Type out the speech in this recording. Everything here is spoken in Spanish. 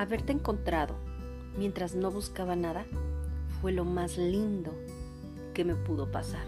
Haberte encontrado mientras no buscaba nada fue lo más lindo que me pudo pasar.